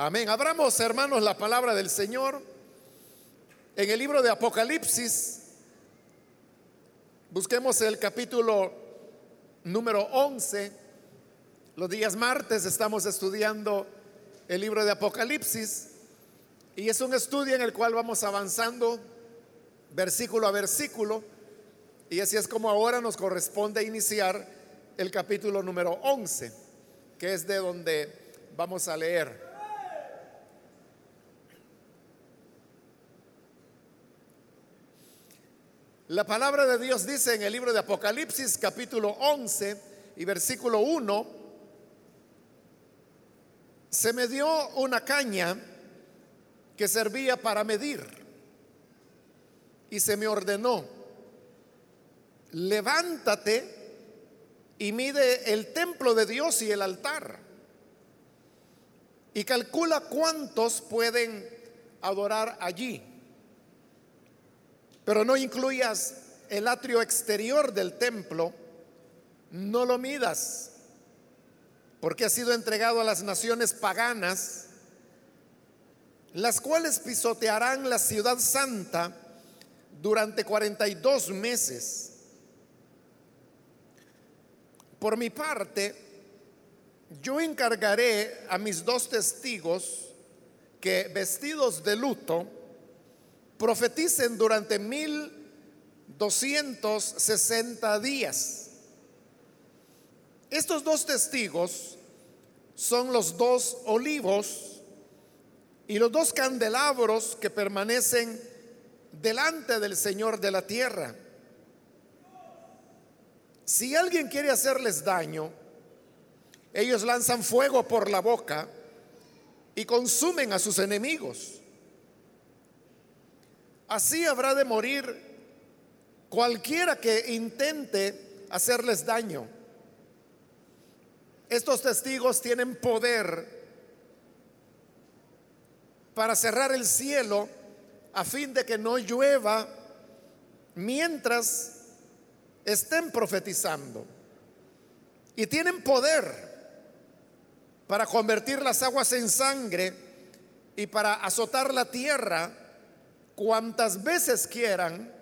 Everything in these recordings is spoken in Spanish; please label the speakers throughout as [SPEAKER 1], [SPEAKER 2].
[SPEAKER 1] Amén. Abramos, hermanos, la palabra del Señor en el libro de Apocalipsis. Busquemos el capítulo número 11. Los días martes estamos estudiando el libro de Apocalipsis y es un estudio en el cual vamos avanzando versículo a versículo y así es como ahora nos corresponde iniciar el capítulo número 11, que es de donde vamos a leer. La palabra de Dios dice en el libro de Apocalipsis capítulo 11 y versículo 1, se me dio una caña que servía para medir y se me ordenó, levántate y mide el templo de Dios y el altar y calcula cuántos pueden adorar allí. Pero no incluyas el atrio exterior del templo, no lo midas, porque ha sido entregado a las naciones paganas, las cuales pisotearán la ciudad santa durante 42 meses. Por mi parte, yo encargaré a mis dos testigos que vestidos de luto, profeticen durante mil doscientos sesenta días. Estos dos testigos son los dos olivos y los dos candelabros que permanecen delante del Señor de la tierra. Si alguien quiere hacerles daño, ellos lanzan fuego por la boca y consumen a sus enemigos. Así habrá de morir cualquiera que intente hacerles daño. Estos testigos tienen poder para cerrar el cielo a fin de que no llueva mientras estén profetizando. Y tienen poder para convertir las aguas en sangre y para azotar la tierra cuantas veces quieran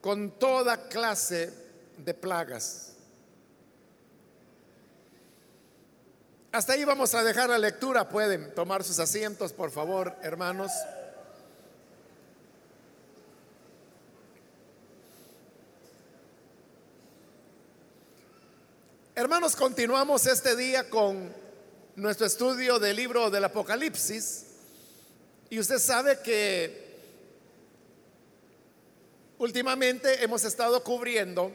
[SPEAKER 1] con toda clase de plagas. Hasta ahí vamos a dejar la lectura. Pueden tomar sus asientos, por favor, hermanos. Hermanos, continuamos este día con nuestro estudio del libro del Apocalipsis. Y usted sabe que Últimamente hemos estado cubriendo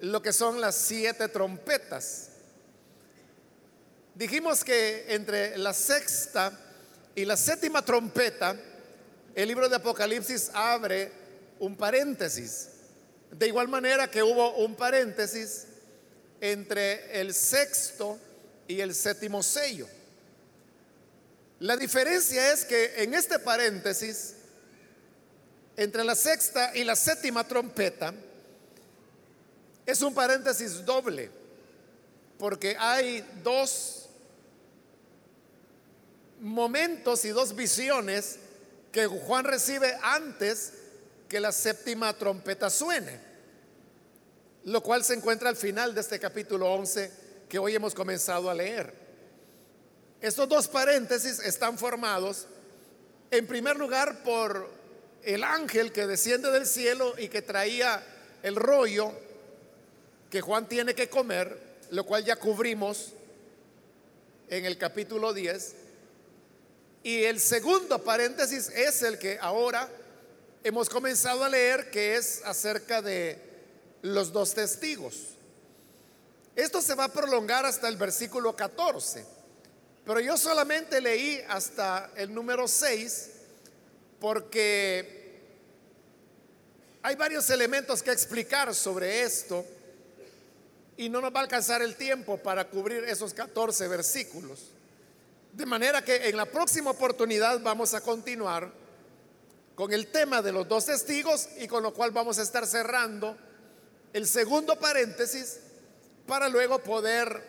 [SPEAKER 1] lo que son las siete trompetas. Dijimos que entre la sexta y la séptima trompeta, el libro de Apocalipsis abre un paréntesis. De igual manera que hubo un paréntesis entre el sexto y el séptimo sello. La diferencia es que en este paréntesis entre la sexta y la séptima trompeta es un paréntesis doble, porque hay dos momentos y dos visiones que Juan recibe antes que la séptima trompeta suene, lo cual se encuentra al final de este capítulo 11 que hoy hemos comenzado a leer. Estos dos paréntesis están formados en primer lugar por el ángel que desciende del cielo y que traía el rollo que Juan tiene que comer, lo cual ya cubrimos en el capítulo 10. Y el segundo paréntesis es el que ahora hemos comenzado a leer, que es acerca de los dos testigos. Esto se va a prolongar hasta el versículo 14, pero yo solamente leí hasta el número 6 porque hay varios elementos que explicar sobre esto y no nos va a alcanzar el tiempo para cubrir esos 14 versículos. De manera que en la próxima oportunidad vamos a continuar con el tema de los dos testigos y con lo cual vamos a estar cerrando el segundo paréntesis para luego poder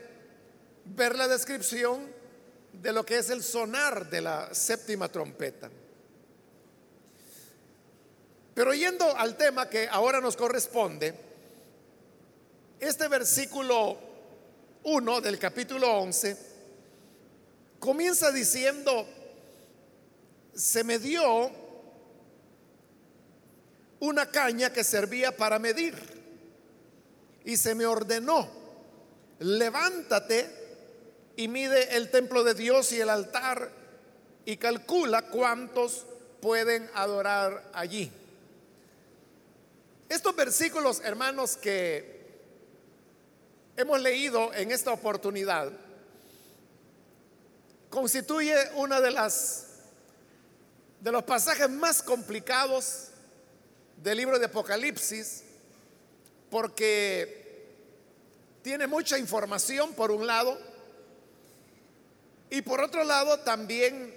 [SPEAKER 1] ver la descripción de lo que es el sonar de la séptima trompeta. Pero yendo al tema que ahora nos corresponde, este versículo 1 del capítulo 11 comienza diciendo, se me dio una caña que servía para medir y se me ordenó, levántate y mide el templo de Dios y el altar y calcula cuántos pueden adorar allí. Estos versículos, hermanos, que hemos leído en esta oportunidad, constituye una de las de los pasajes más complicados del libro de Apocalipsis porque tiene mucha información por un lado y por otro lado también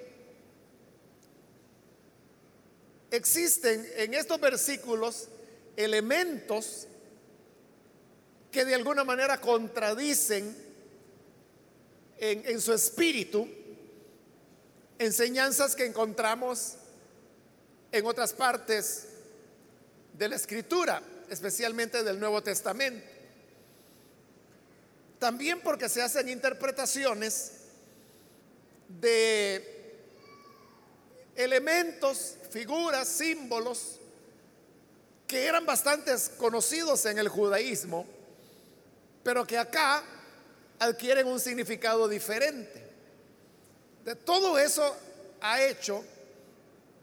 [SPEAKER 1] existen en estos versículos elementos que de alguna manera contradicen en, en, su espíritu enseñanzas que encontramos en otras partes de la escritura, especialmente del Nuevo Testamento. También porque se hacen interpretaciones de elementos, figuras, símbolos que eran bastante conocidos en el judaísmo, pero que acá adquieren un significado diferente. De todo eso ha hecho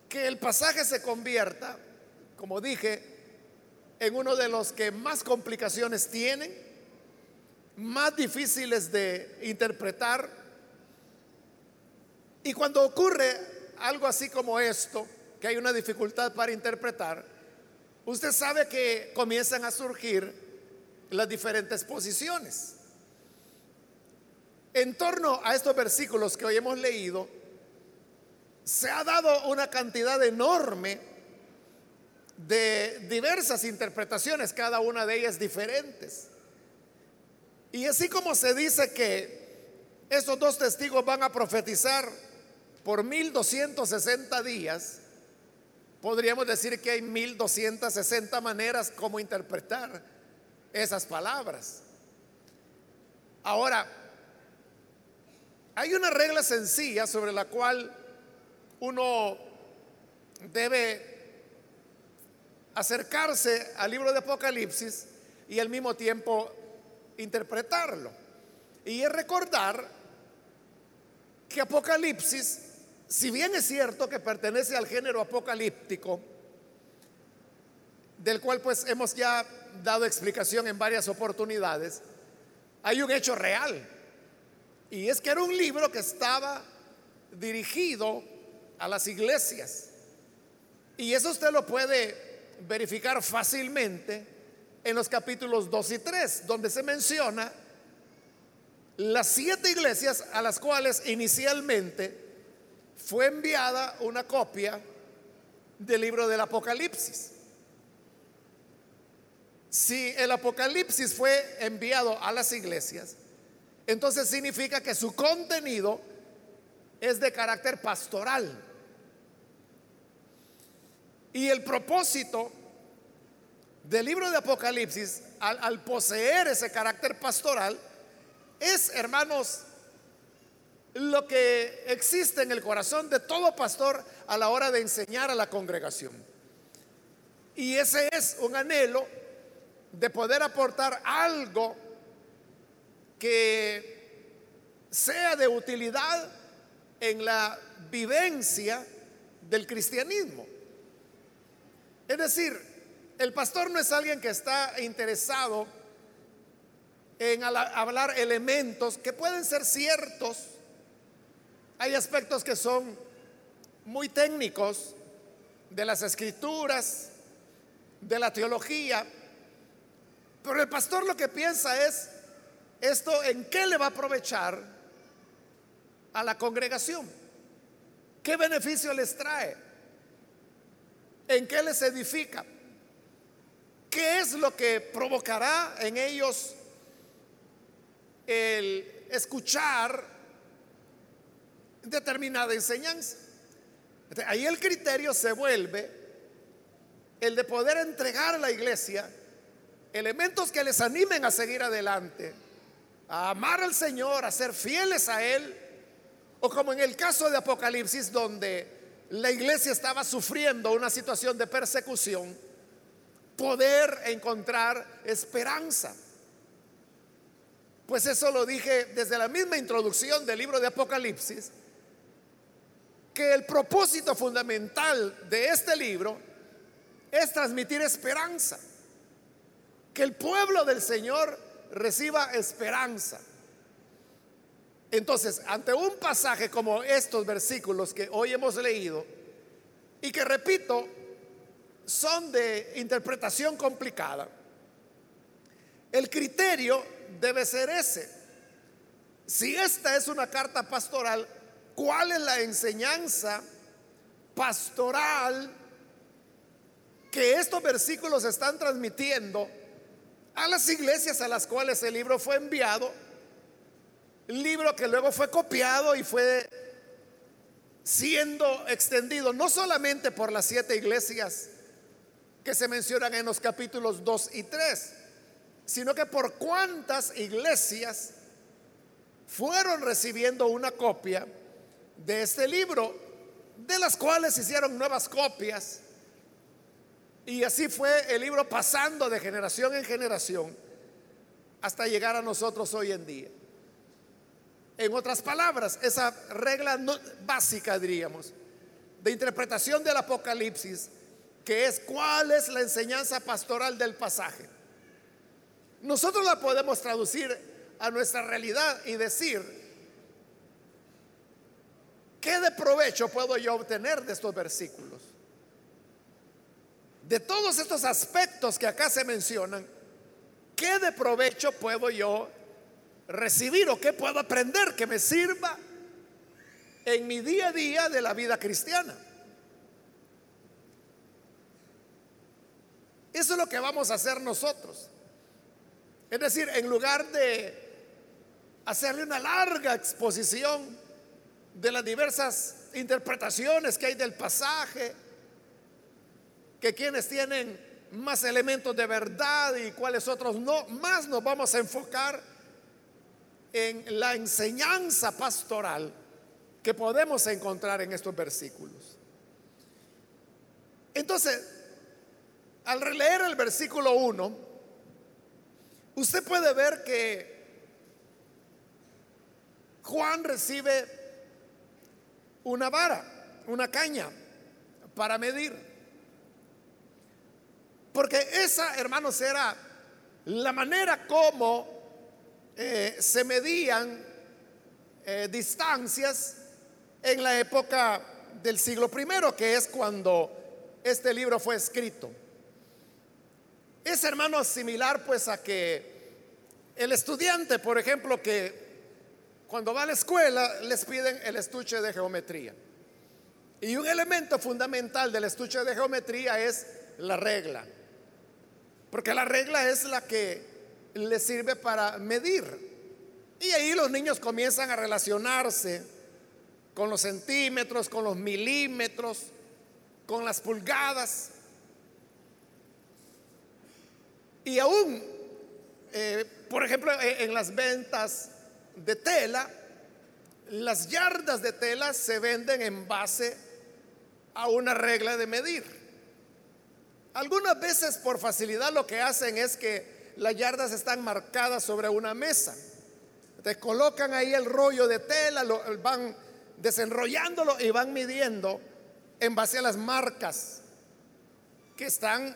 [SPEAKER 1] que el pasaje se convierta, como dije, en uno de los que más complicaciones tienen, más difíciles de interpretar. Y cuando ocurre algo así como esto, que hay una dificultad para interpretar, usted sabe que comienzan a surgir las diferentes posiciones. En torno a estos versículos que hoy hemos leído, se ha dado una cantidad enorme de diversas interpretaciones, cada una de ellas diferentes. Y así como se dice que estos dos testigos van a profetizar por 1260 días, podríamos decir que hay 1260 maneras como interpretar esas palabras. Ahora, hay una regla sencilla sobre la cual uno debe acercarse al libro de Apocalipsis y al mismo tiempo interpretarlo. Y es recordar que Apocalipsis, si bien es cierto que pertenece al género apocalíptico, del cual pues hemos ya dado explicación en varias oportunidades, hay un hecho real. Y es que era un libro que estaba dirigido a las iglesias. Y eso usted lo puede verificar fácilmente en los capítulos 2 y 3, donde se menciona las siete iglesias a las cuales inicialmente fue enviada una copia del libro del Apocalipsis. Si el Apocalipsis fue enviado a las iglesias, entonces significa que su contenido es de carácter pastoral. Y el propósito del libro de Apocalipsis, al, poseer ese carácter pastoral, es, hermanos, lo que existe en el corazón de todo pastor a la hora de enseñar a la congregación. Y ese es un anhelo de poder aportar algo que sea de utilidad en la vivencia del cristianismo. Es decir, el pastor no es alguien que está interesado en hablar elementos que pueden ser ciertos. Hay aspectos que son muy técnicos de las escrituras, de la teología, pero el pastor lo que piensa es, ¿esto en qué le va a aprovechar a la congregación? ¿Qué beneficio les trae? ¿En qué les edifica? ¿Qué es lo que provocará en ellos el escuchar determinada enseñanza. Ahí el criterio se vuelve el de poder entregar a la iglesia elementos que les animen a seguir adelante, a amar al Señor, a ser fieles a Él, o como en el caso de Apocalipsis, donde la iglesia estaba sufriendo una situación de persecución, poder encontrar esperanza. Pues eso lo dije desde la misma introducción del libro de Apocalipsis, que el propósito fundamental de este libro es transmitir esperanza, que el pueblo del Señor reciba esperanza. Entonces, ante un pasaje como estos versículos que hoy hemos leído, y que repito, son de interpretación complicada, el criterio debe ser ese. Si esta es una carta pastoral, ¿cuál es la enseñanza pastoral que estos versículos están transmitiendo a las iglesias a las cuales el libro fue enviado? libro que luego fue copiado y fue siendo extendido no solamente por las siete iglesias que se mencionan en los capítulos 2 y 3, sino que por cuántas iglesias fueron recibiendo una copia de este libro, de las cuales hicieron nuevas copias. Y así fue el libro pasando de generación en generación hasta llegar a nosotros hoy en día. En otras palabras, esa regla básica, diríamos, de interpretación del Apocalipsis, que es cuál es la enseñanza pastoral del pasaje. Nosotros la podemos traducir a nuestra realidad y decir, ¿qué de provecho puedo yo obtener de estos versículos? De todos estos aspectos que acá se mencionan, ¿qué de provecho puedo yo recibir o qué puedo aprender que me sirva en mi día a día de la vida cristiana. Eso es lo que vamos a hacer nosotros. Es decir, en lugar de hacerle una larga exposición de las diversas interpretaciones que hay del pasaje, que quienes tienen más elementos de verdad y cuáles otros no, más nos vamos a enfocar en la enseñanza pastoral que podemos encontrar en estos versículos. Entonces, al releer el versículo 1, usted puede ver que Juan recibe una vara, una caña para medir. Porque esa, hermanos, era la manera como eh, se medían eh, distancias en la época del siglo primero, que es cuando este libro fue escrito. Es hermano similar pues a que el estudiante, por ejemplo, que cuando va a la escuela les piden el estuche de geometría. Y un elemento fundamental del estuche de geometría es la regla. Porque la regla es la que le sirve para medir. Y ahí los niños comienzan a relacionarse con los centímetros, con los milímetros, con las pulgadas. Y aún, eh, por ejemplo, en las ventas de tela, las yardas de tela se venden en base a una regla de medir. Algunas veces por facilidad lo que hacen es que las yardas están marcadas sobre una mesa. Te colocan ahí el rollo de tela, lo, van desenrollándolo y van midiendo en base a las marcas que están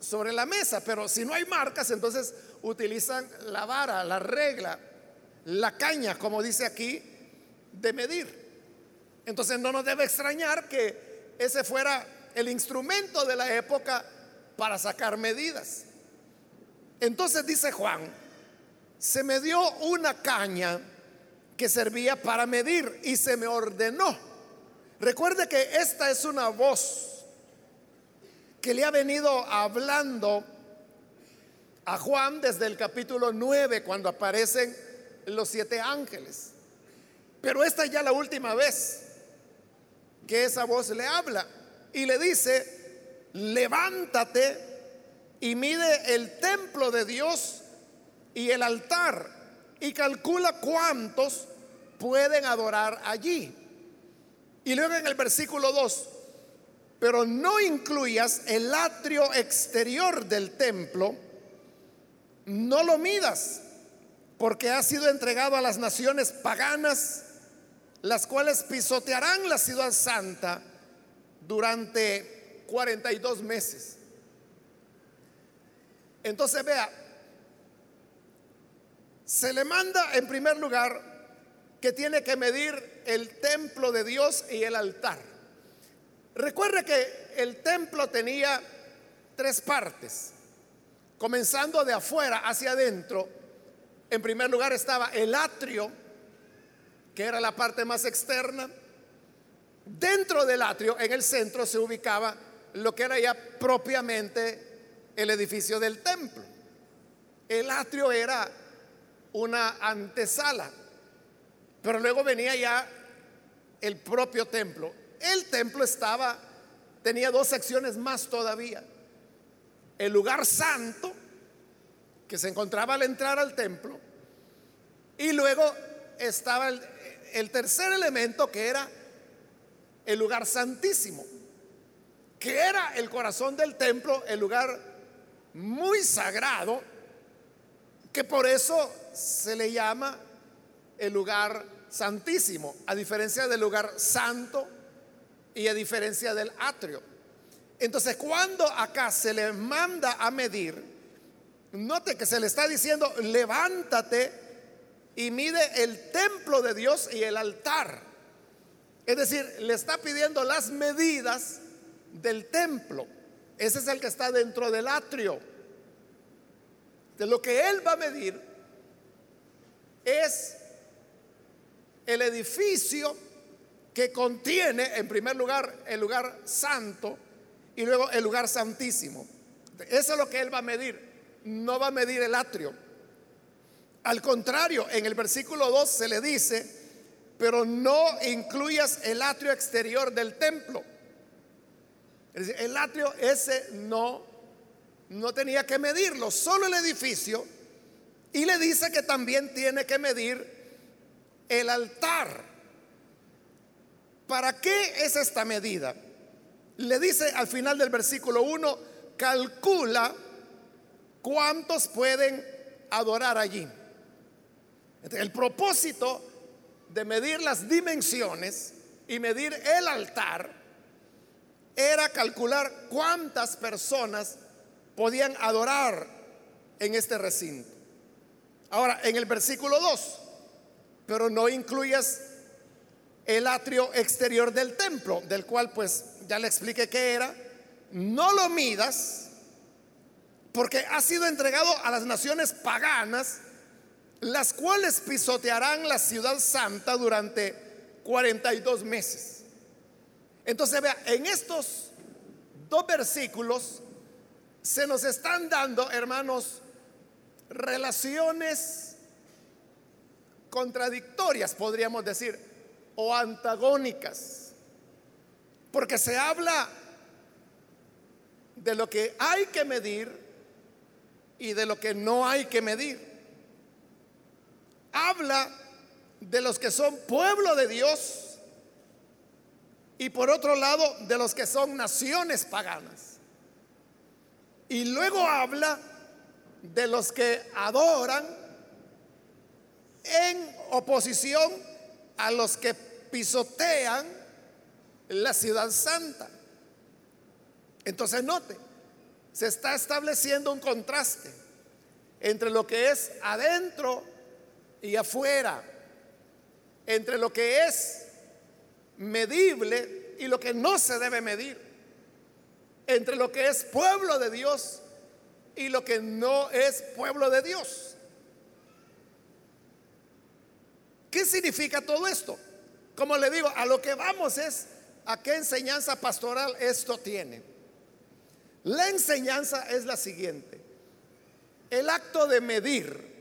[SPEAKER 1] sobre la mesa. Pero si no hay marcas, entonces utilizan la vara, la regla, la caña, como dice aquí, de medir. Entonces no nos debe extrañar que ese fuera el instrumento de la época para sacar medidas. Entonces dice Juan, se me dio una caña que servía para medir y se me ordenó. Recuerde que esta es una voz que le ha venido hablando a Juan desde el capítulo 9 cuando aparecen los siete ángeles. Pero esta es ya la última vez que esa voz le habla y le dice, levántate y mide el templo de Dios y el altar y calcula cuántos pueden adorar allí. Y luego en el versículo 2, pero no incluyas el atrio exterior del templo, no lo midas, porque ha sido entregado a las naciones paganas, las cuales pisotearán la ciudad santa durante 42 meses. Entonces vea, se le manda en primer lugar que tiene que medir el templo de Dios y el altar. Recuerde que el templo tenía tres partes, comenzando de afuera hacia adentro. En primer lugar estaba el atrio, que era la parte más externa. Dentro del atrio, en el centro, se ubicaba lo que era ya propiamente el edificio del templo. El atrio era una antesala, pero luego venía ya el propio templo. El templo estaba, tenía dos secciones más todavía. El lugar santo, que se encontraba al entrar al templo, y luego estaba el, tercer elemento que era el lugar santísimo, que era el corazón del templo, el lugar muy sagrado, que por eso se le llama el lugar santísimo, a diferencia del lugar santo y a diferencia del atrio. Entonces, cuando acá se le manda a medir, note que se le está diciendo, levántate y mide el templo de Dios y el altar. Es decir, le está pidiendo las medidas del templo. Ese es el que está dentro del atrio. De lo que él va a medir es el edificio que contiene, en primer lugar, el lugar santo y luego el lugar santísimo. Eso es lo que él va a medir. No va a medir el atrio. Al contrario, en el versículo 2 se le dice, pero no incluyas el atrio exterior del templo. El atrio ese no, no tenía que medirlo, solo el edificio. Y le dice que también tiene que medir el altar. ¿Para qué es esta medida? Le dice al final del versículo 1, calcula cuántos pueden adorar allí. El propósito de medir las dimensiones y medir el altar era calcular cuántas personas podían adorar en este recinto. Ahora, en el versículo 2, pero no incluyas el atrio exterior del templo, del cual pues ya le expliqué qué era, no lo midas, porque ha sido entregado a las naciones paganas, las cuales pisotearán la ciudad santa durante 42 meses. Entonces vea, en estos dos versículos se nos están dando, hermanos, relaciones contradictorias, podríamos decir, o antagónicas. Porque se habla de lo que hay que medir y de lo que no hay que medir. Habla de los que son pueblo de Dios y por otro lado de los que son naciones paganas. Y luego habla de los que adoran en oposición a los que pisotean la ciudad santa. Entonces note, se está estableciendo un contraste entre lo que es adentro y afuera, entre lo que es medible y lo que no se debe medir entre lo que es pueblo de Dios y lo que no es pueblo de Dios. ¿Qué significa todo esto? Como le digo, a lo que vamos es a qué enseñanza pastoral esto tiene. La enseñanza es la siguiente. El acto de medir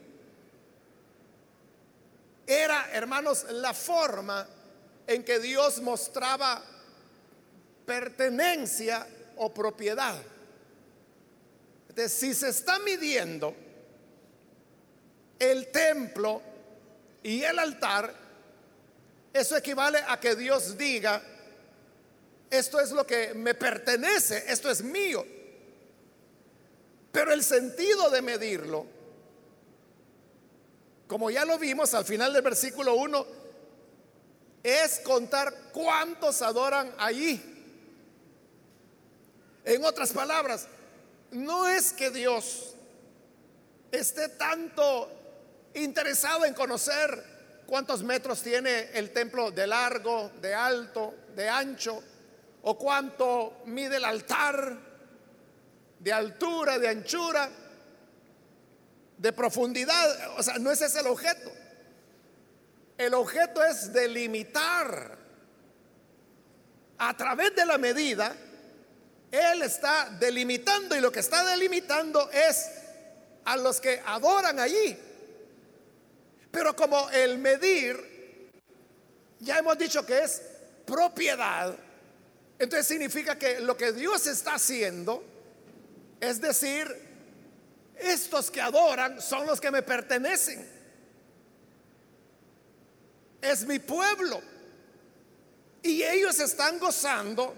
[SPEAKER 1] era, hermanos, la forma en que Dios mostraba pertenencia o propiedad. Si se está midiendo el templo y el altar, eso equivale a que Dios diga, esto es lo que me pertenece, esto es mío. Pero el sentido de medirlo, como ya lo vimos al final del versículo 1, es contar cuántos adoran allí. En otras palabras, no es que Dios esté tanto interesado en conocer cuántos metros tiene el templo de largo, de alto, de ancho, o cuánto mide el altar de altura, de anchura, de profundidad. O sea, no ese es el objeto. El objeto es delimitar. A través de la medida, Él está delimitando y lo que está delimitando es a los que adoran allí. Pero como el medir, ya hemos dicho que es propiedad, entonces significa que lo que Dios está haciendo es decir, estos que adoran son los que me pertenecen. Es mi pueblo. Y ellos están gozando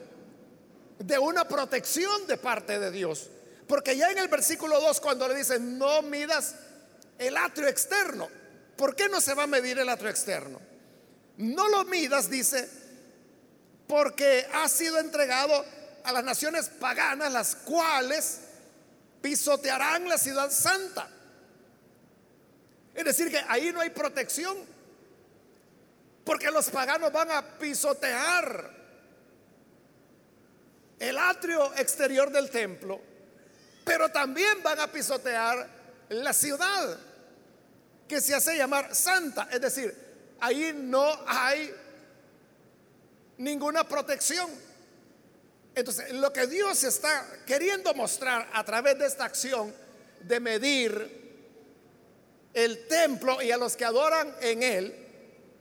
[SPEAKER 1] de una protección de parte de Dios. Porque ya en el versículo 2 cuando le dicen, no midas el atrio externo. ¿Por qué no se va a medir el atrio externo? No lo midas, dice, porque ha sido entregado a las naciones paganas, las cuales pisotearán la ciudad santa. Es decir, que ahí no hay protección, porque los paganos van a pisotear el atrio exterior del templo, pero también van a pisotear la ciudad que se hace llamar santa. Es decir, ahí no hay ninguna protección. Entonces, lo que Dios está queriendo mostrar a través de esta acción de medir el templo y a los que adoran en él,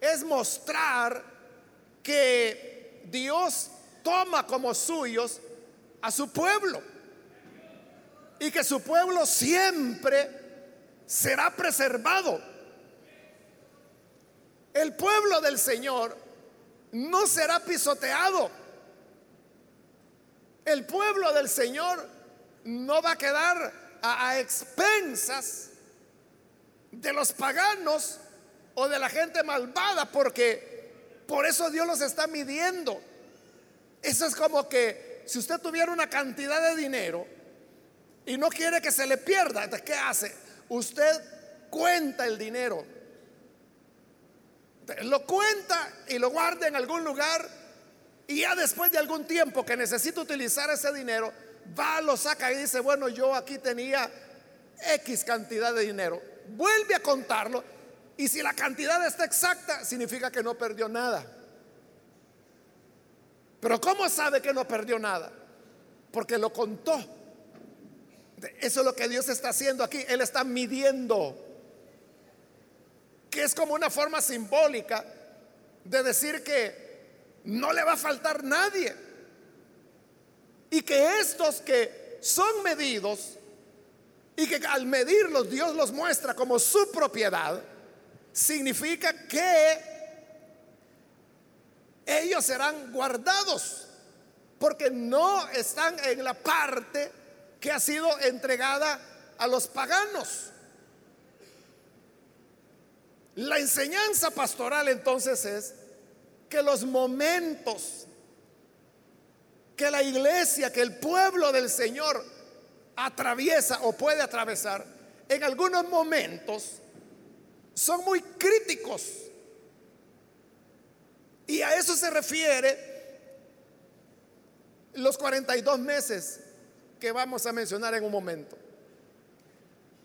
[SPEAKER 1] es mostrar que Dios toma como suyos a su pueblo y que su pueblo siempre será preservado. El pueblo del Señor no será pisoteado el pueblo del Señor no va a quedar a, expensas de los paganos o de la gente malvada, porque por eso Dios los está midiendo. Eso es como que si usted tuviera una cantidad de dinero y no quiere que se le pierda, ¿qué hace? Usted cuenta el dinero. Lo cuenta y lo guarda en algún lugar y ya después de algún tiempo que necesita utilizar ese dinero, va, lo saca y dice, bueno, yo aquí tenía X cantidad de dinero. Vuelve a contarlo y si la cantidad está exacta, significa que no perdió nada. Pero ¿cómo sabe que no perdió nada? Porque lo contó. Eso es lo que Dios está haciendo aquí. Él está midiendo. Que es como una forma simbólica de decir que no le va a faltar nadie. Y que estos que son medidos y que al medirlos Dios los muestra como su propiedad, significa que ellos serán guardados porque no están en la parte que ha sido entregada a los paganos. La enseñanza pastoral entonces es que los momentos que la iglesia, que el pueblo del Señor atraviesa o puede atravesar, en algunos momentos son muy críticos. Y a eso se refiere los 42 meses que vamos a mencionar en un momento.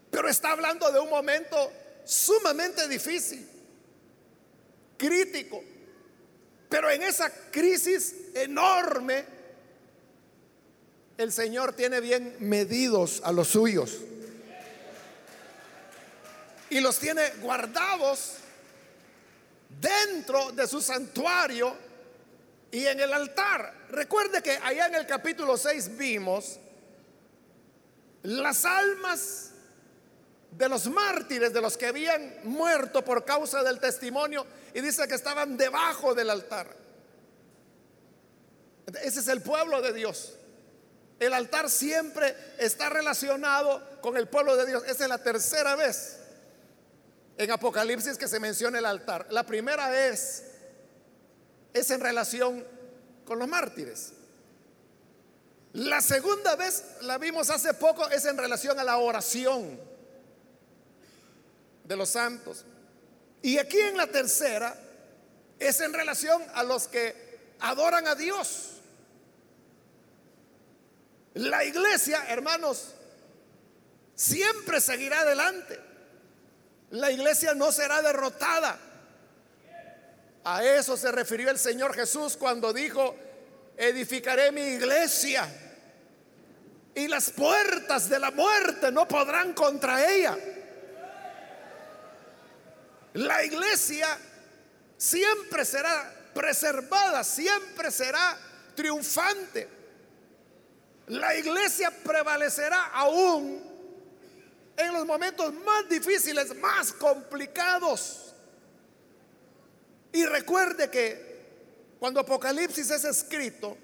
[SPEAKER 1] Pero está hablando de un momento sumamente difícil, crítico, pero en esa crisis enorme, el Señor tiene bien medidos a los suyos. Y los tiene guardados dentro de su santuario y en el altar. Recuerde que allá en el capítulo 6 vimos las almas de los mártires, de los que habían muerto por causa del testimonio, y dice que estaban debajo del altar. Ese es el pueblo de Dios. El altar siempre está relacionado con el pueblo de Dios. Esa es la tercera vez en Apocalipsis que se menciona el altar. La primera vez es en relación con los mártires. La segunda vez la vimos hace poco es en relación a la oración de los santos. Y aquí en la tercera es en relación a los que adoran a Dios. La iglesia, hermanos, siempre seguirá adelante. La iglesia no será derrotada. A eso se refirió el Señor Jesús cuando dijo, edificaré mi iglesia y las puertas de la muerte no podrán contra ella. La iglesia siempre será preservada, siempre será triunfante. La iglesia prevalecerá aún en los momentos más difíciles, más complicados. Y recuerde que cuando Apocalipsis es escrito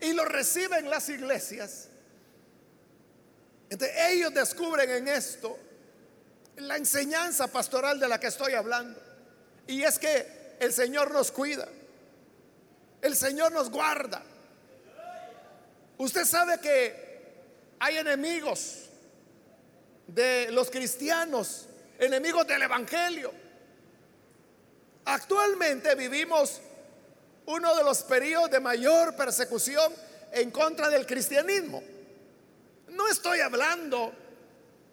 [SPEAKER 1] y lo reciben las iglesias, entonces ellos descubren en esto la enseñanza pastoral de la que estoy hablando. Y es que el Señor nos cuida. El Señor nos guarda. Usted sabe que hay enemigos de los cristianos, enemigos del Evangelio. Actualmente vivimos uno de los periodos de mayor persecución en contra del cristianismo. No estoy hablando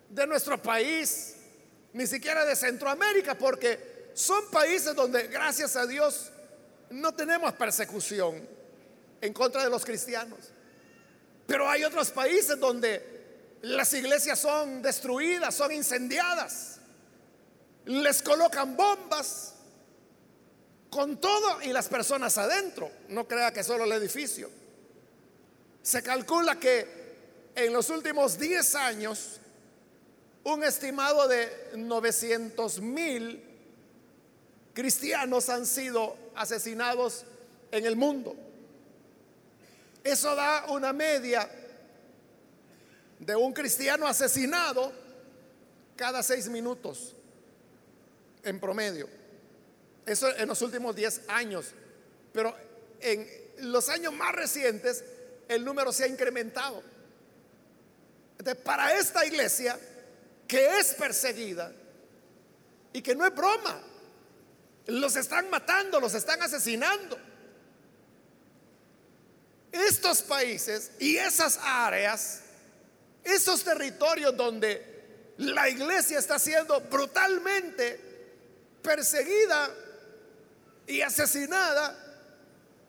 [SPEAKER 1] de nuestro país, ni siquiera de Centroamérica, porque son países donde, gracias a Dios, no tenemos persecución en contra de los cristianos. Pero hay otros países donde las iglesias son destruidas, son incendiadas, les colocan bombas con todo y las personas adentro. No crea que solo el edificio. Se calcula que en los últimos 10 años un estimado de 900 mil cristianos han sido asesinados en el mundo. Eso da una media de un cristiano asesinado cada seis minutos en promedio. Eso en los últimos 10 años. Pero en los años más recientes el número se ha incrementado. para esta iglesia que es perseguida y que no es broma. Los están matando, los están asesinando. Estos países y esas áreas, esos territorios donde la iglesia está siendo brutalmente perseguida y asesinada,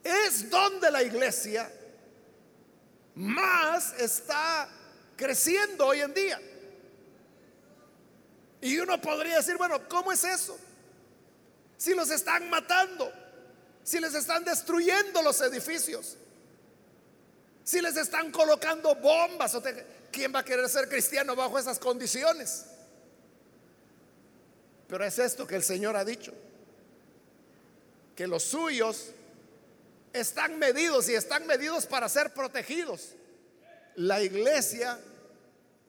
[SPEAKER 1] es donde la iglesia más está creciendo hoy en día. Y uno podría decir, bueno, ¿cómo es eso? Si los están matando, si les están destruyendo los edificios, si les están colocando bombas, ¿quién va a querer ser cristiano bajo esas condiciones? Pero es esto que el Señor ha dicho, que los suyos están medidos y están medidos para ser protegidos. La iglesia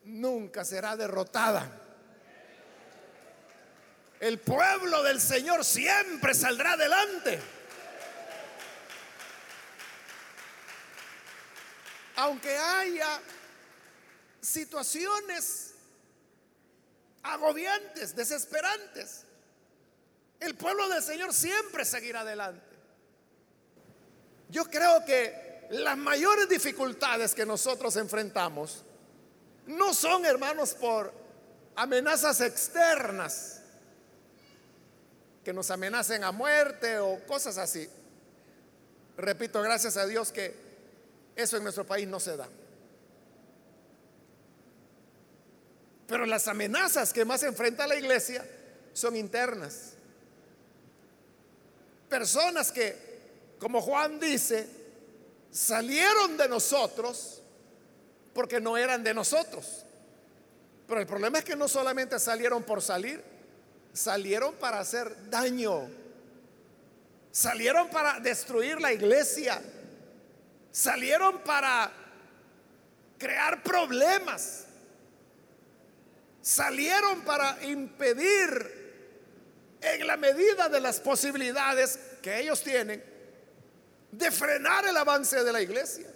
[SPEAKER 1] nunca será derrotada. El pueblo del Señor siempre saldrá adelante. Aunque haya situaciones agobiantes, desesperantes, el pueblo del Señor siempre seguirá adelante. Yo creo que las mayores dificultades que nosotros enfrentamos no son, hermanos, por amenazas externas, que nos amenacen a muerte o cosas así. Repito, gracias a Dios que eso en nuestro país no se da. Pero las amenazas que más enfrenta la iglesia son internas. personas que, como Juan dice, salieron de nosotros porque no eran de nosotros. Pero el problema es que no solamente salieron por salir, salieron para hacer daño. Salieron para destruir la iglesia. Salieron para crear problemas. Salieron para impedir en la medida de las posibilidades que ellos tienen de frenar el avance de la iglesia.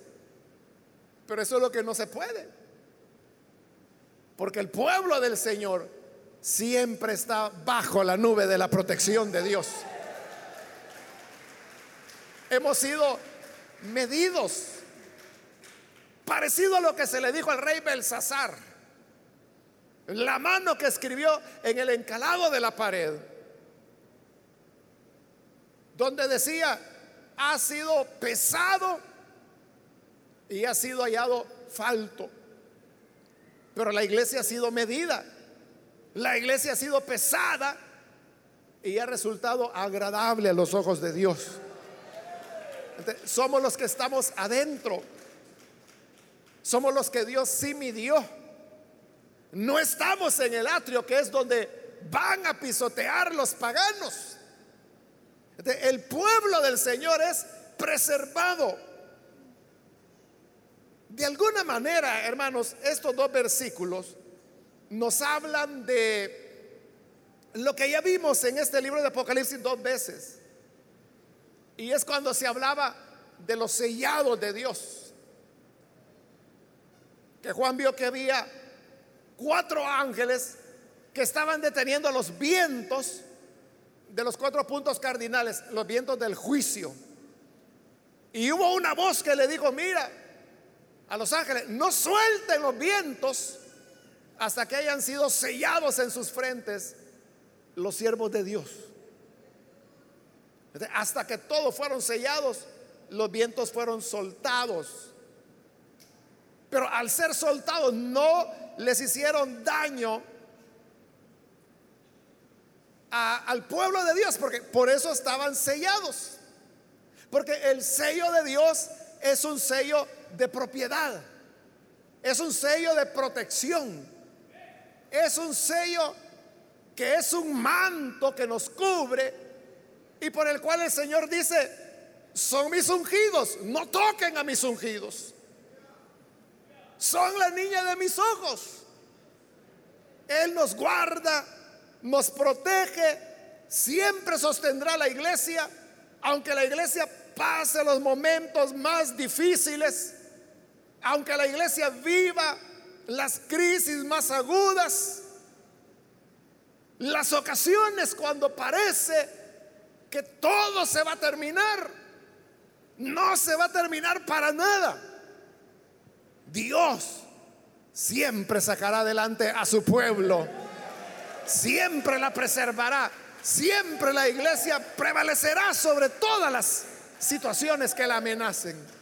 [SPEAKER 1] Pero eso es lo que no se puede. Porque el pueblo del Señor siempre está bajo la nube de la protección de Dios. Hemos sido medidos, parecido a lo que se le dijo al rey Belsasar. La mano que escribió en el encalado de la pared, donde decía, ha sido pesado y ha sido hallado falto. Pero la iglesia ha sido medida, la iglesia ha sido pesada y ha resultado agradable a los ojos de Dios. somos los que estamos adentro, somos los que Dios sí midió. No estamos en el atrio que es donde van a pisotear los paganos. El pueblo del Señor es preservado de alguna manera, hermanos, estos dos versículos nos hablan de lo que ya vimos en este libro de Apocalipsis dos veces. Y es cuando se hablaba de los sellados de Dios. Que Juan vio que había cuatro ángeles que estaban deteniendo los vientos de los cuatro puntos cardinales, los vientos del juicio. Y hubo una voz que le dijo, mira, a los ángeles, no suelten los vientos hasta que hayan sido sellados en sus frentes los siervos de Dios. Hasta que todos fueron sellados, los vientos fueron soltados. Pero al ser soltados no les hicieron daño al pueblo de Dios, porque por eso estaban sellados. Porque el sello de Dios es un sello de propiedad. Es un sello de protección. Es un sello que es un manto que nos cubre y por el cual el Señor dice, son mis ungidos, no toquen a mis ungidos. Son la niña de mis ojos. Él nos guarda, nos protege, siempre sostendrá la iglesia, aunque la iglesia pase los momentos más difíciles, aunque la iglesia viva las crisis más agudas, las ocasiones cuando parece que todo se va a terminar, no se va a terminar para nada. Dios siempre sacará adelante a su pueblo, siempre la preservará, siempre la iglesia prevalecerá sobre todas las situaciones que la amenacen.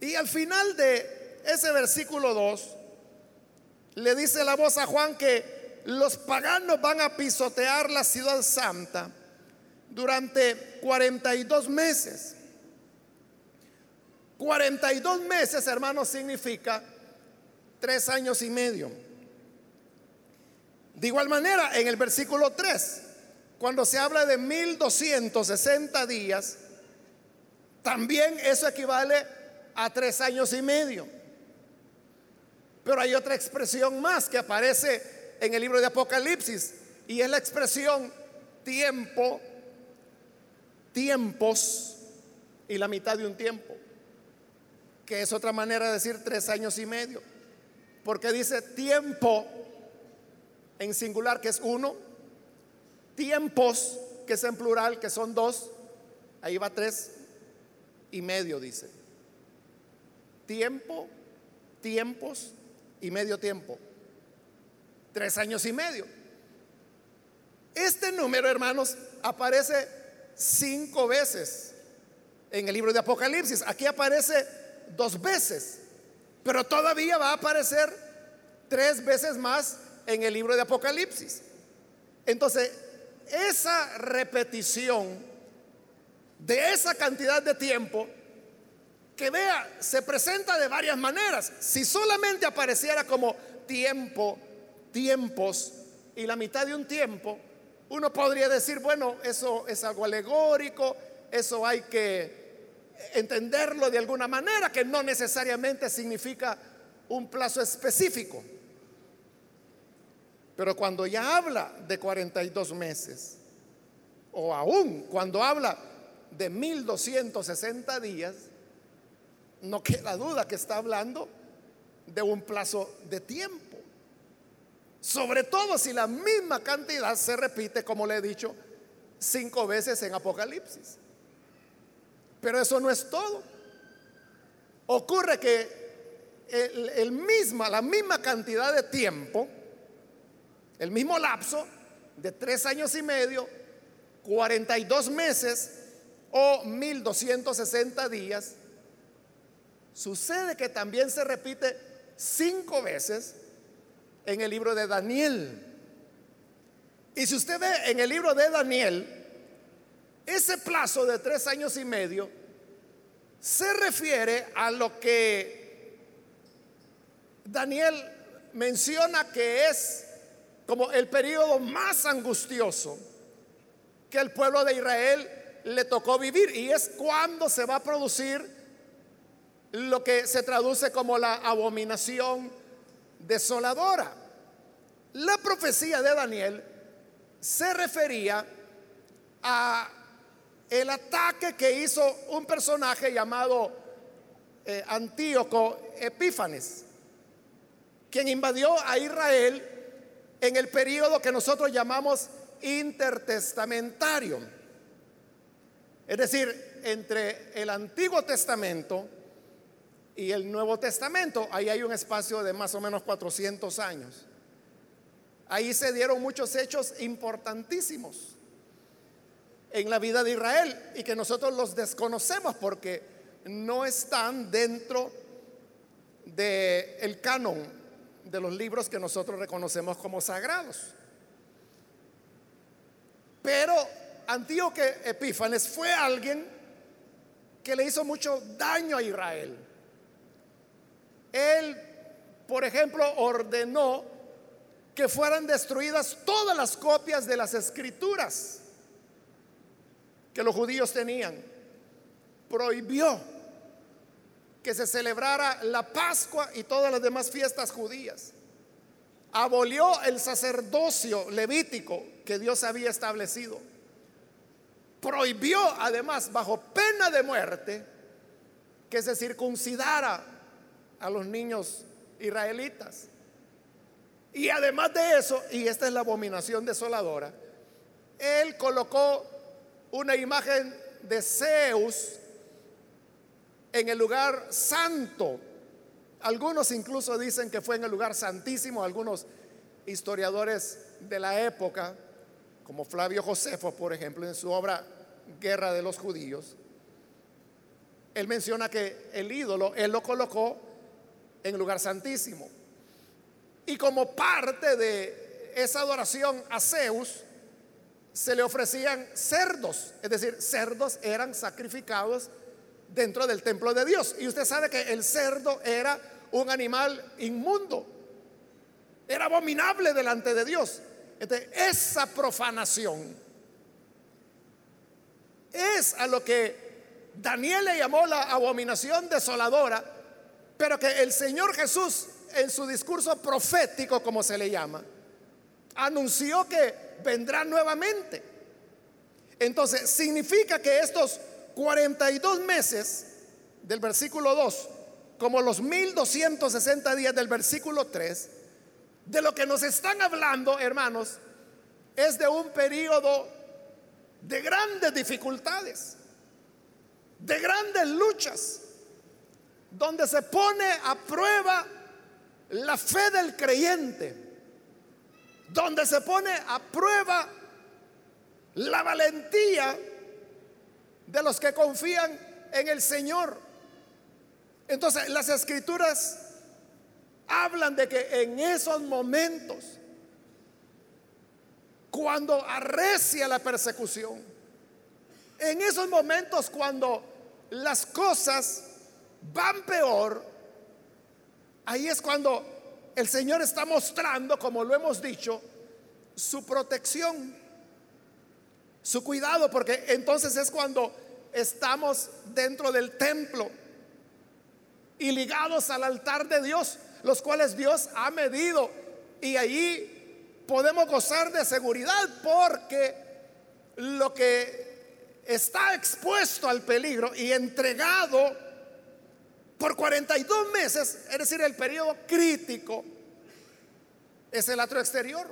[SPEAKER 1] Y al final de ese versículo 2, le dice la voz a Juan que los paganos van a pisotear la ciudad santa durante 42 meses. 42 meses, hermanos, significa tres años y medio. De igual manera, en el versículo 3, cuando se habla de 1260 días, también eso equivale a tres años y medio. Pero hay otra expresión más que aparece en el libro de Apocalipsis y es la expresión tiempo, tiempos y la mitad de un tiempo, que es otra manera de decir tres años y medio, porque dice tiempo en singular que es uno, tiempos que es en plural que son dos, ahí va tres y medio dice tiempo, tiempos y medio tiempo. Tres años y medio. Este número, hermanos, aparece cinco veces en el libro de Apocalipsis. Aquí aparece dos veces, pero todavía va a aparecer tres veces más en el libro de Apocalipsis. Entonces, esa repetición de esa cantidad de tiempo, que vea, se presenta de varias maneras. Si solamente apareciera como tiempo, tiempos y la mitad de un tiempo, uno podría decir, bueno, eso es algo alegórico, eso hay que entenderlo de alguna manera, que no necesariamente significa un plazo específico. Pero cuando ya habla de 42 meses, o aún cuando habla de 1260 días, no queda duda que está hablando de un plazo de tiempo. Sobre todo si la misma cantidad se repite, como le he dicho, cinco veces en Apocalipsis. Pero eso no es todo. Ocurre que el, misma, la misma cantidad de tiempo, el mismo lapso de tres años y medio, 42 meses o 1260 días, sucede que también se repite cinco veces en el libro de Daniel. Y si usted ve en el libro de Daniel, ese plazo de tres años y medio se refiere a lo que Daniel menciona que es como el periodo más angustioso que el pueblo de Israel le tocó vivir y es cuando se va a producir lo que se traduce como la abominación desoladora. La profecía de Daniel se refería a el ataque que hizo un personaje llamado eh, Antíoco Epífanes, quien invadió a Israel en el periodo que nosotros llamamos intertestamentario. Es decir, entre el Antiguo Testamento y el Nuevo Testamento, ahí hay un espacio de más o menos 400 años. Ahí se dieron muchos hechos importantísimos en la vida de Israel y que nosotros los desconocemos porque no están dentro del el canon de los libros que nosotros reconocemos como sagrados. Pero Antíoque Epífanes fue alguien que le hizo mucho daño a Israel. Él, por ejemplo, ordenó que fueran destruidas todas las copias de las escrituras que los judíos tenían. Prohibió que se celebrara la Pascua y todas las demás fiestas judías. Abolió el sacerdocio levítico que Dios había establecido. Prohibió además, bajo pena de muerte, que se circuncidara a los niños israelitas. Y además de eso, y esta es la abominación desoladora, él colocó una imagen de Zeus en el lugar santo. Algunos incluso dicen que fue en el lugar santísimo, algunos historiadores de la época, como Flavio Josefo, por ejemplo, en su obra Guerra de los Judíos, él menciona que el ídolo, él lo colocó en el lugar santísimo. Y como parte de esa adoración a Zeus, se le ofrecían cerdos, es decir, cerdos eran sacrificados dentro del templo de Dios. Y usted sabe que el cerdo era un animal inmundo, era abominable delante de Dios. Entonces, esa profanación es a lo que Daniel le llamó la abominación desoladora, pero que el Señor Jesús en su discurso profético, como se le llama, anunció que vendrá nuevamente. Entonces, significa que estos 42 meses del versículo 2, como los 1260 días del versículo 3, de lo que nos están hablando, hermanos, es de un periodo de grandes dificultades, de grandes luchas, donde se pone a prueba la fe del creyente donde se pone a prueba la valentía de los que confían en el Señor. Entonces, las escrituras hablan de que en esos momentos, cuando arrecia la persecución, en esos momentos cuando las cosas van peor, ahí es cuando el Señor está mostrando, como lo hemos dicho, su protección, su cuidado, porque entonces es cuando estamos dentro del templo y ligados al altar de Dios, los cuales Dios ha medido. Y allí podemos gozar de seguridad porque lo que está expuesto al peligro y entregado por 42 meses, es decir, el periodo crítico, es el atrio exterior,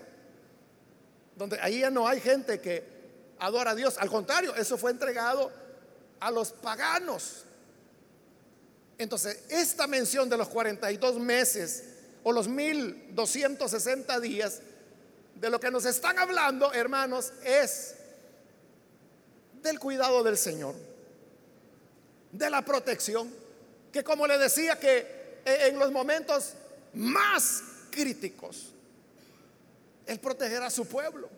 [SPEAKER 1] donde ahí ya no hay gente que adora a Dios. Al contrario, eso fue entregado a los paganos. Entonces, esta mención de los 42 meses o los 1260 días, de lo que nos están hablando, hermanos, es del cuidado del Señor, de la protección, que como le decía que en los momentos más críticos, Él protegerá a su pueblo.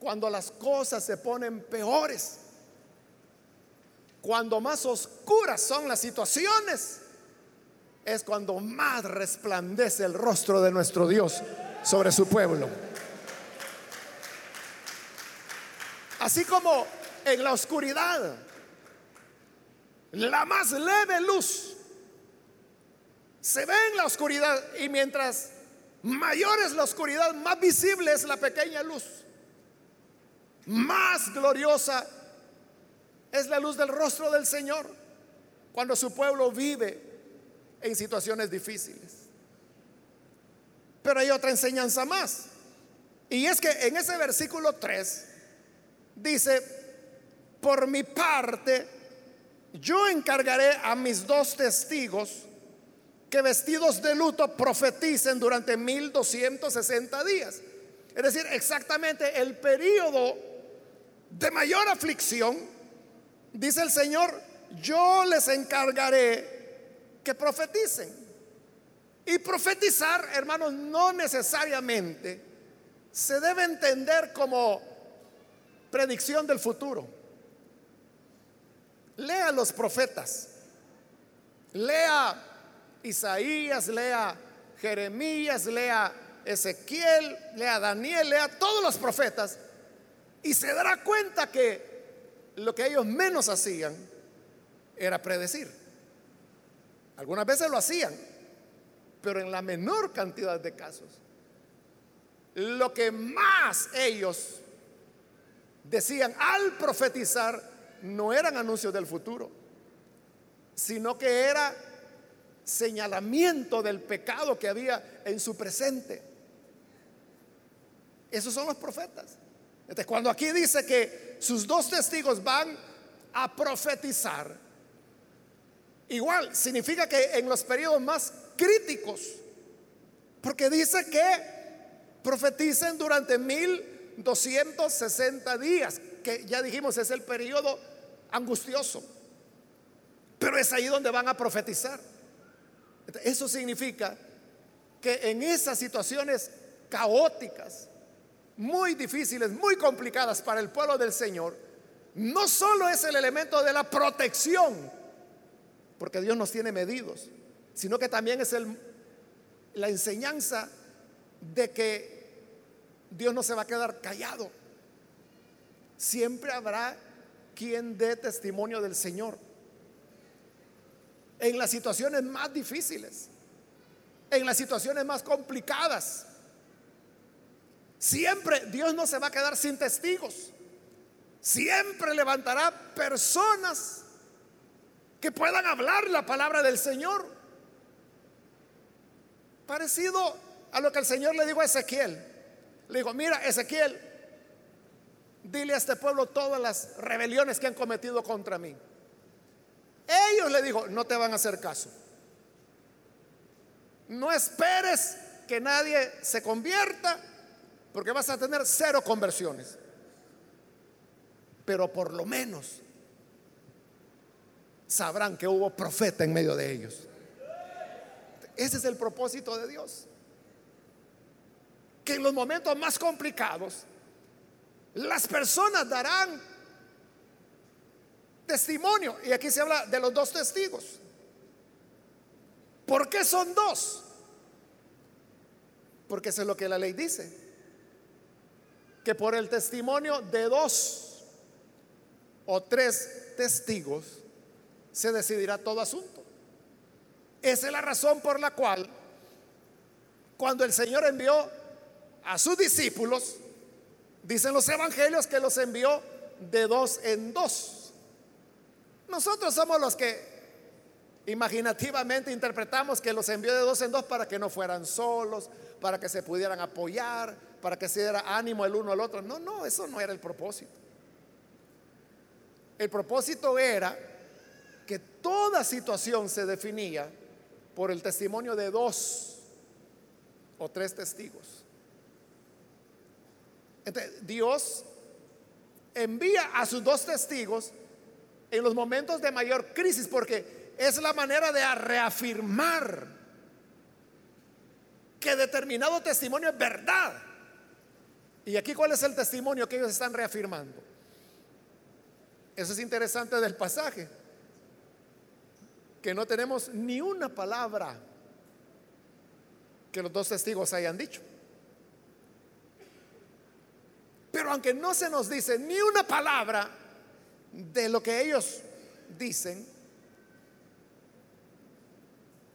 [SPEAKER 1] Cuando las cosas se ponen peores, cuando más oscuras son las situaciones, es cuando más resplandece el rostro de nuestro Dios sobre su pueblo. Así como en la oscuridad, la más leve luz se ve en la oscuridad y mientras mayor es la oscuridad, más visible es la pequeña luz, más gloriosa es la luz del rostro del Señor cuando su pueblo vive en situaciones difíciles. Pero hay otra enseñanza más. Y es que en ese versículo 3 dice, por mi parte, yo encargaré a mis dos testigos que vestidos de luto profeticen durante 1260 días. Es decir, exactamente el periodo de mayor aflicción Dice el Señor, yo les encargaré que profeticen. Y profetizar, hermanos, no necesariamente se debe entender como predicción del futuro. Lea los profetas. Lea Isaías, lea Jeremías, lea Ezequiel, lea Daniel, lea todos los profetas. Y se dará cuenta que lo que ellos menos hacían era predecir. Algunas veces lo hacían, pero en la menor cantidad de casos. Lo que más ellos decían al profetizar no eran anuncios del futuro, sino que era señalamiento del pecado que había en su presente. Esos son los profetas. Cuando aquí dice que sus dos testigos van a profetizar, igual significa que en los periodos más críticos, porque dice que profeticen durante 1260 días, que ya dijimos es el periodo angustioso, pero es ahí donde van a profetizar. Eso significa que en esas situaciones caóticas, muy difíciles, muy complicadas para el pueblo del Señor, no solo es el elemento de la protección, porque Dios nos tiene medidos, sino que también es el, la enseñanza de que Dios no se va a quedar callado. Siempre habrá quien dé testimonio del Señor. En las situaciones más difíciles, en las situaciones más complicadas, Siempre Dios no se va a quedar sin testigos. Siempre levantará personas que puedan hablar la palabra del Señor. Parecido a lo que el Señor le dijo a Ezequiel. Le dijo, mira Ezequiel, dile a este pueblo todas las rebeliones que han cometido contra mí. Ellos le dijo, no te van a hacer caso. No esperes que nadie se convierta porque vas a tener cero conversiones. Pero por lo menos sabrán que hubo profeta en medio de ellos. Ese es el propósito de Dios. que en los momentos más complicados las personas darán testimonio. Y aquí se habla de los dos testigos. ¿Por qué son dos? Porque eso es lo que la ley dice. Que por el testimonio de dos o tres testigos se decidirá todo asunto. Esa es la razón por la cual cuando el Señor envió a sus discípulos, dicen los evangelios que los envió de dos en dos. Nosotros somos los que imaginativamente interpretamos que los envió de dos en dos para que no fueran solos, para que se pudieran apoyar, para que se diera ánimo el uno al otro. No, no, eso no era el propósito. El propósito era que toda situación se definía por el testimonio de dos o tres testigos. Dios envía a sus dos testigos en los momentos de mayor crisis porque es la manera de reafirmar que determinado testimonio es verdad. Y aquí cuál es el testimonio que ellos están reafirmando. Eso es interesante del pasaje, que no tenemos ni una palabra que los dos testigos hayan dicho. Pero aunque no se nos dice ni una palabra de lo que ellos dicen,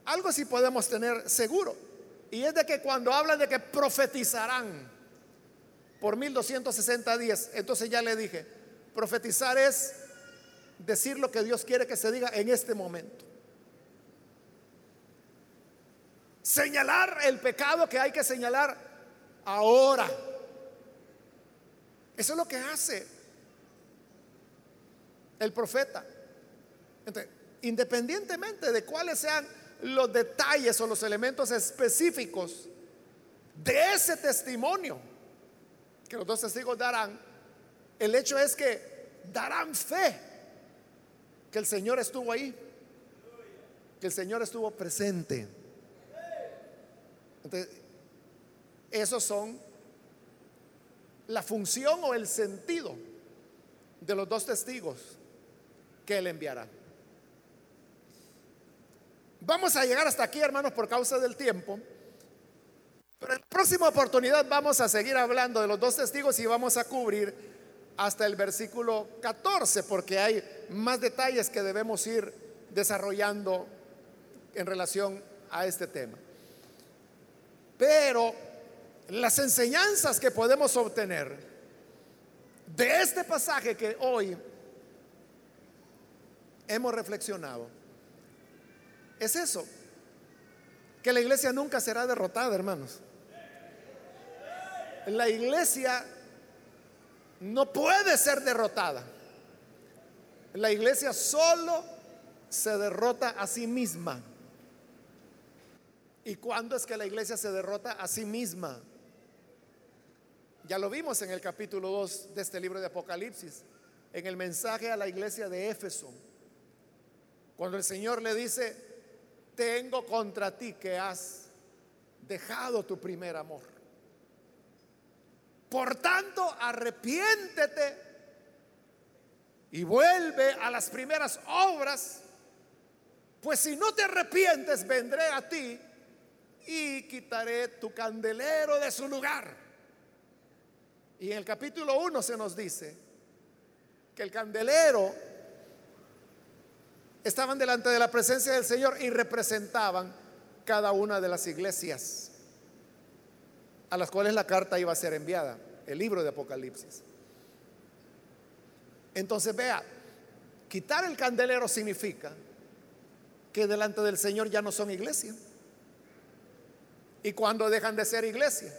[SPEAKER 1] algo sí podemos tener seguro. Y es de que cuando hablan de que profetizarán por 1260 días, entonces ya le dije, profetizar es decir lo que Dios quiere que se diga en este momento. Señalar el pecado que hay que señalar ahora. Eso es lo que hace el profeta. Independientemente de cuáles sean los detalles o los elementos específicos de ese testimonio que los dos testigos darán, el hecho es que darán fe que el Señor estuvo ahí, que el Señor estuvo presente. Entonces, esos son la función o el sentido de los dos testigos que Él enviará. Vamos a llegar hasta aquí, hermanos, por causa del tiempo. Pero en la próxima oportunidad vamos a seguir hablando de los dos testigos y vamos a cubrir hasta el versículo 14, porque hay más detalles que debemos ir desarrollando en relación a este tema. Pero las enseñanzas que podemos obtener de este pasaje que hoy hemos reflexionado, es eso, que la iglesia nunca será derrotada, hermanos. La iglesia no puede ser derrotada. La iglesia solo se derrota a sí misma. ¿Y cuándo es que la iglesia se derrota a sí misma? Ya lo vimos en el capítulo 2 de este libro de Apocalipsis, en el mensaje a la iglesia de Éfeso, cuando el Señor le dice, tengo contra ti que has dejado tu primer amor. Por tanto, arrepiéntete y vuelve a las primeras obras, pues si no te arrepientes, vendré a ti y quitaré tu candelero de su lugar. Y en el capítulo 1 se nos dice que el candelero estaban delante de la presencia del Señor y representaban cada una de las iglesias a las cuales la carta iba a ser enviada, el libro de Apocalipsis. Entonces vea, quitar el candelero significa que delante del Señor ya no son iglesia. ¿Y cuando dejan de ser iglesia?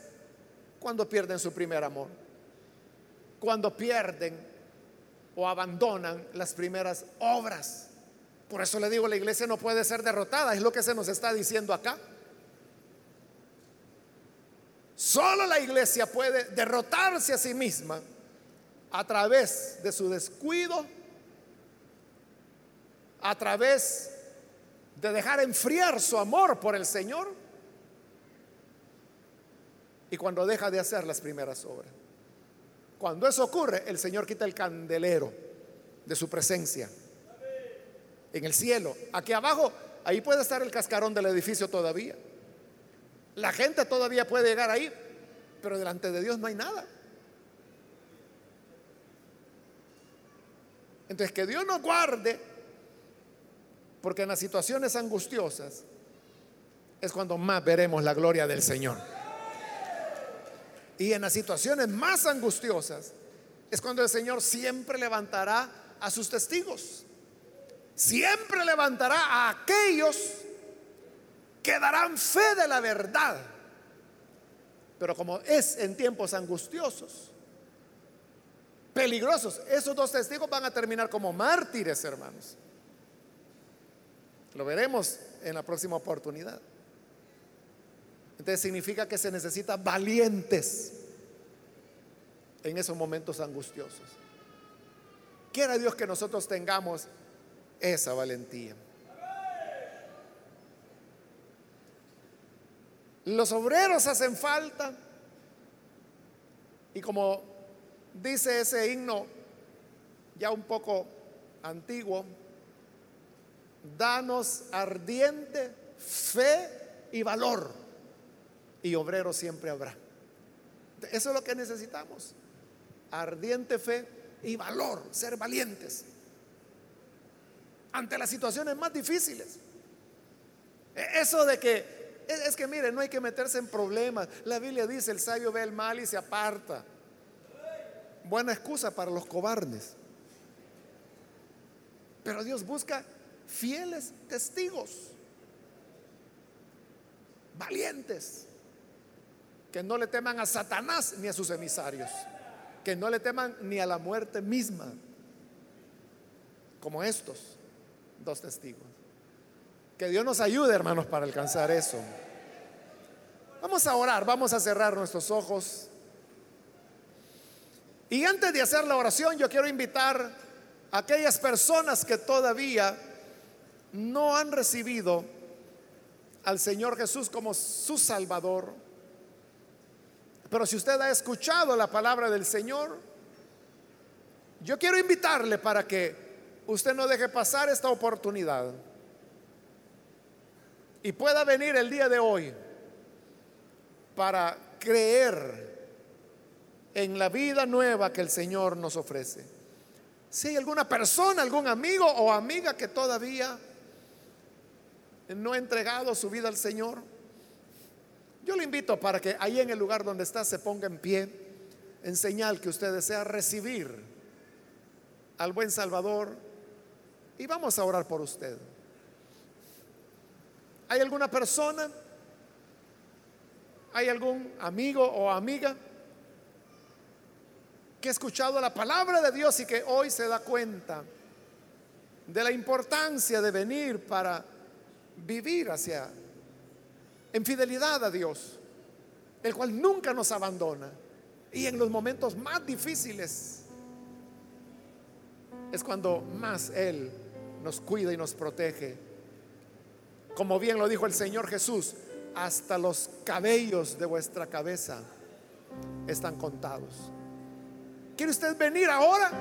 [SPEAKER 1] Cuando pierden su primer amor. Cuando pierden o abandonan las primeras obras. Por eso le digo, la iglesia no puede ser derrotada, es lo que se nos está diciendo acá. Solo la iglesia puede derrotarse a sí misma a través de su descuido, a través de dejar enfriar su amor por el Señor y cuando deja de hacer las primeras obras. Cuando eso ocurre, el Señor quita el candelero de su presencia en el cielo. Aquí abajo, ahí puede estar el cascarón del edificio todavía. La gente todavía puede llegar ahí, pero delante de Dios no hay nada. Entonces, que Dios nos guarde, porque en las situaciones angustiosas es cuando más veremos la gloria del Señor. Y en las situaciones más angustiosas es cuando el Señor siempre levantará a sus testigos. Siempre levantará a aquellos que darán fe de la verdad. Pero como es en tiempos angustiosos, peligrosos, esos dos testigos van a terminar como mártires, hermanos. Lo veremos en la próxima oportunidad. Entonces significa que se necesita valientes en esos momentos angustiosos. Quiera Dios que nosotros tengamos esa valentía. Los obreros hacen falta y como dice ese himno ya un poco antiguo, danos ardiente fe y valor y obreros siempre habrá. Eso es lo que necesitamos, ardiente fe y valor, ser valientes ante las situaciones más difíciles. E, eso de que, es que mire, no hay que meterse en problemas. La Biblia dice, el sabio ve el mal y se aparta. Buena excusa para los cobardes. Pero Dios busca fieles testigos, valientes, que no le teman a Satanás ni a sus emisarios, que no le teman ni a la muerte misma, como estos dos testigos. Que Dios nos ayude, hermanos, para alcanzar eso. Vamos a orar, vamos a cerrar nuestros ojos. Y antes de hacer la oración, yo quiero invitar a aquellas personas que todavía no han recibido al Señor Jesús como su Salvador. Pero si usted ha escuchado la palabra del Señor, yo quiero invitarle para que usted no deje pasar esta oportunidad y pueda venir el día de hoy para creer en la vida nueva que el Señor nos ofrece. Si hay alguna persona, algún amigo o amiga que todavía no ha entregado su vida al Señor, yo le invito para que ahí en el lugar donde está se ponga en pie en señal que usted desea recibir al buen Salvador y vamos a orar por usted. ¿Hay alguna persona? ¿Hay algún amigo o amiga que ha escuchado la palabra de Dios y que hoy se da cuenta de la importancia de venir para vivir hacia en fidelidad a Dios, el cual nunca nos abandona y en los momentos más difíciles es cuando más Él nos cuida y nos protege. Como bien lo dijo el Señor Jesús, hasta los cabellos de vuestra cabeza están contados. ¿Quiere usted venir ahora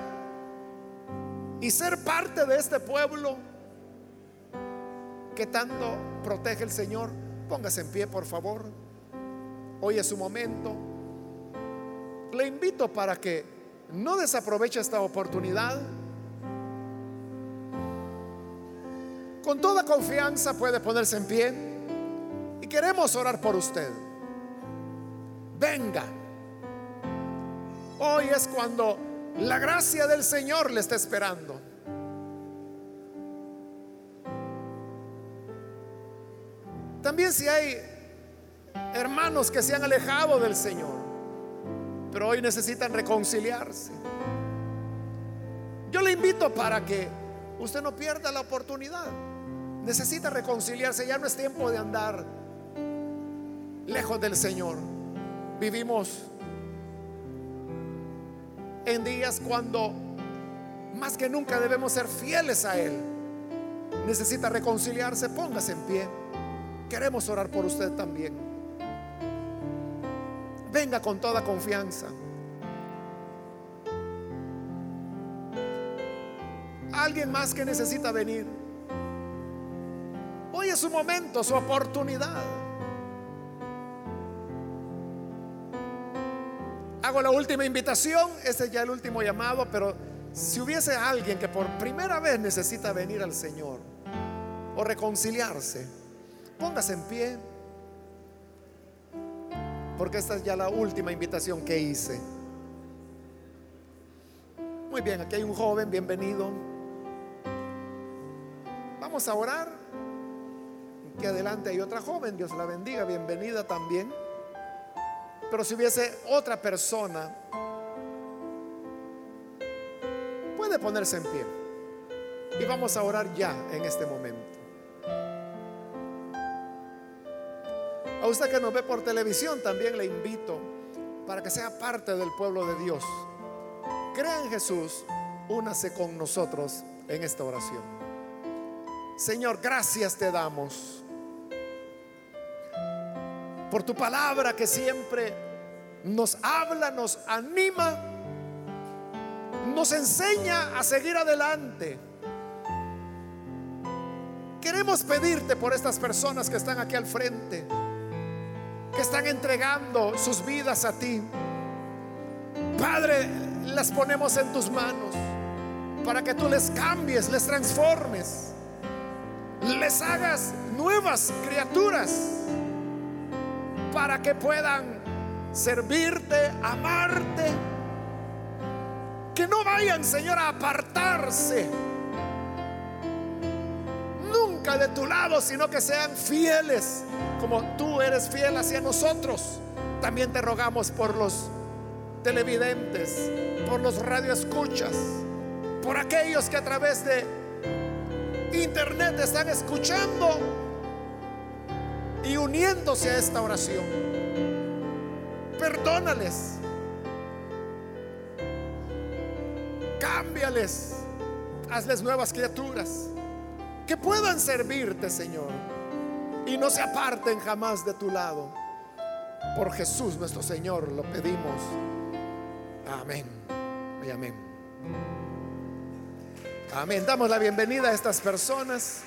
[SPEAKER 1] y ser parte de este pueblo que tanto protege el Señor? Póngase en pie, por favor. Hoy es su momento. Le invito para que no desaproveche esta oportunidad con toda confianza puede ponerse en pie y queremos orar por usted. Venga. Hoy es cuando la gracia del Señor le está esperando. También si hay hermanos que se han alejado del Señor, pero hoy necesitan reconciliarse. Yo le invito para que usted no pierda la oportunidad necesita reconciliarse. Ya no es tiempo de andar lejos del Señor. Vivimos en días cuando más que nunca debemos ser fieles a Él. Necesita reconciliarse, póngase en pie. Queremos orar por usted también. Venga con toda confianza. Alguien más que necesita venir. Hoy es su momento, su oportunidad. Hago la última invitación, ese es ya el último llamado, pero si hubiese alguien que por primera vez necesita venir al Señor o reconciliarse, póngase en pie, porque esta es ya la última invitación que hice. Muy bien, aquí hay un joven, bienvenido. Vamos a orar. Aquí adelante hay otra joven, Dios la bendiga, bienvenida también. Pero si hubiese otra persona, puede ponerse en pie. Y vamos a orar ya en este momento. A usted que nos ve por televisión también le invito para que sea parte del pueblo de Dios. Crea en Jesús, únase con nosotros en esta oración. Señor, gracias te damos por tu palabra que siempre nos habla, nos anima, nos enseña a seguir adelante. Queremos pedirte por estas personas que están aquí al frente, que están entregando sus vidas a ti. Padre, las ponemos en tus manos para que tú les cambies, les transformes, les hagas nuevas criaturas para que puedan servirte, amarte. Que no vayan, Señor, a apartarse nunca de tu lado, sino que sean fieles como tú eres fiel hacia nosotros. También te rogamos por los televidentes, por los radioescuchas, por aquellos que a través de internet están escuchando y uniéndose a esta oración. Perdónales. Cámbiales. Hazles nuevas criaturas. Que puedan servirte, Señor. Y no se aparten jamás de tu lado. Por Jesús nuestro Señor lo pedimos. Amén. Y amén. Amén. Damos la bienvenida a estas personas.